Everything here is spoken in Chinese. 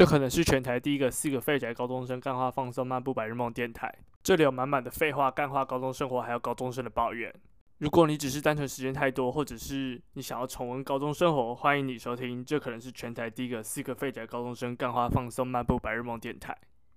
这可能是全台第一个四个废宅高中生干话放松漫步白日梦电台。这里有满满的废话，干话高中生活，还有高中生的抱怨。如果你只是单纯时间太多，或者是你想要重温高中生活，欢迎你收听。这可能是全台第一个四个废宅高中生干话放松漫步白日梦电台。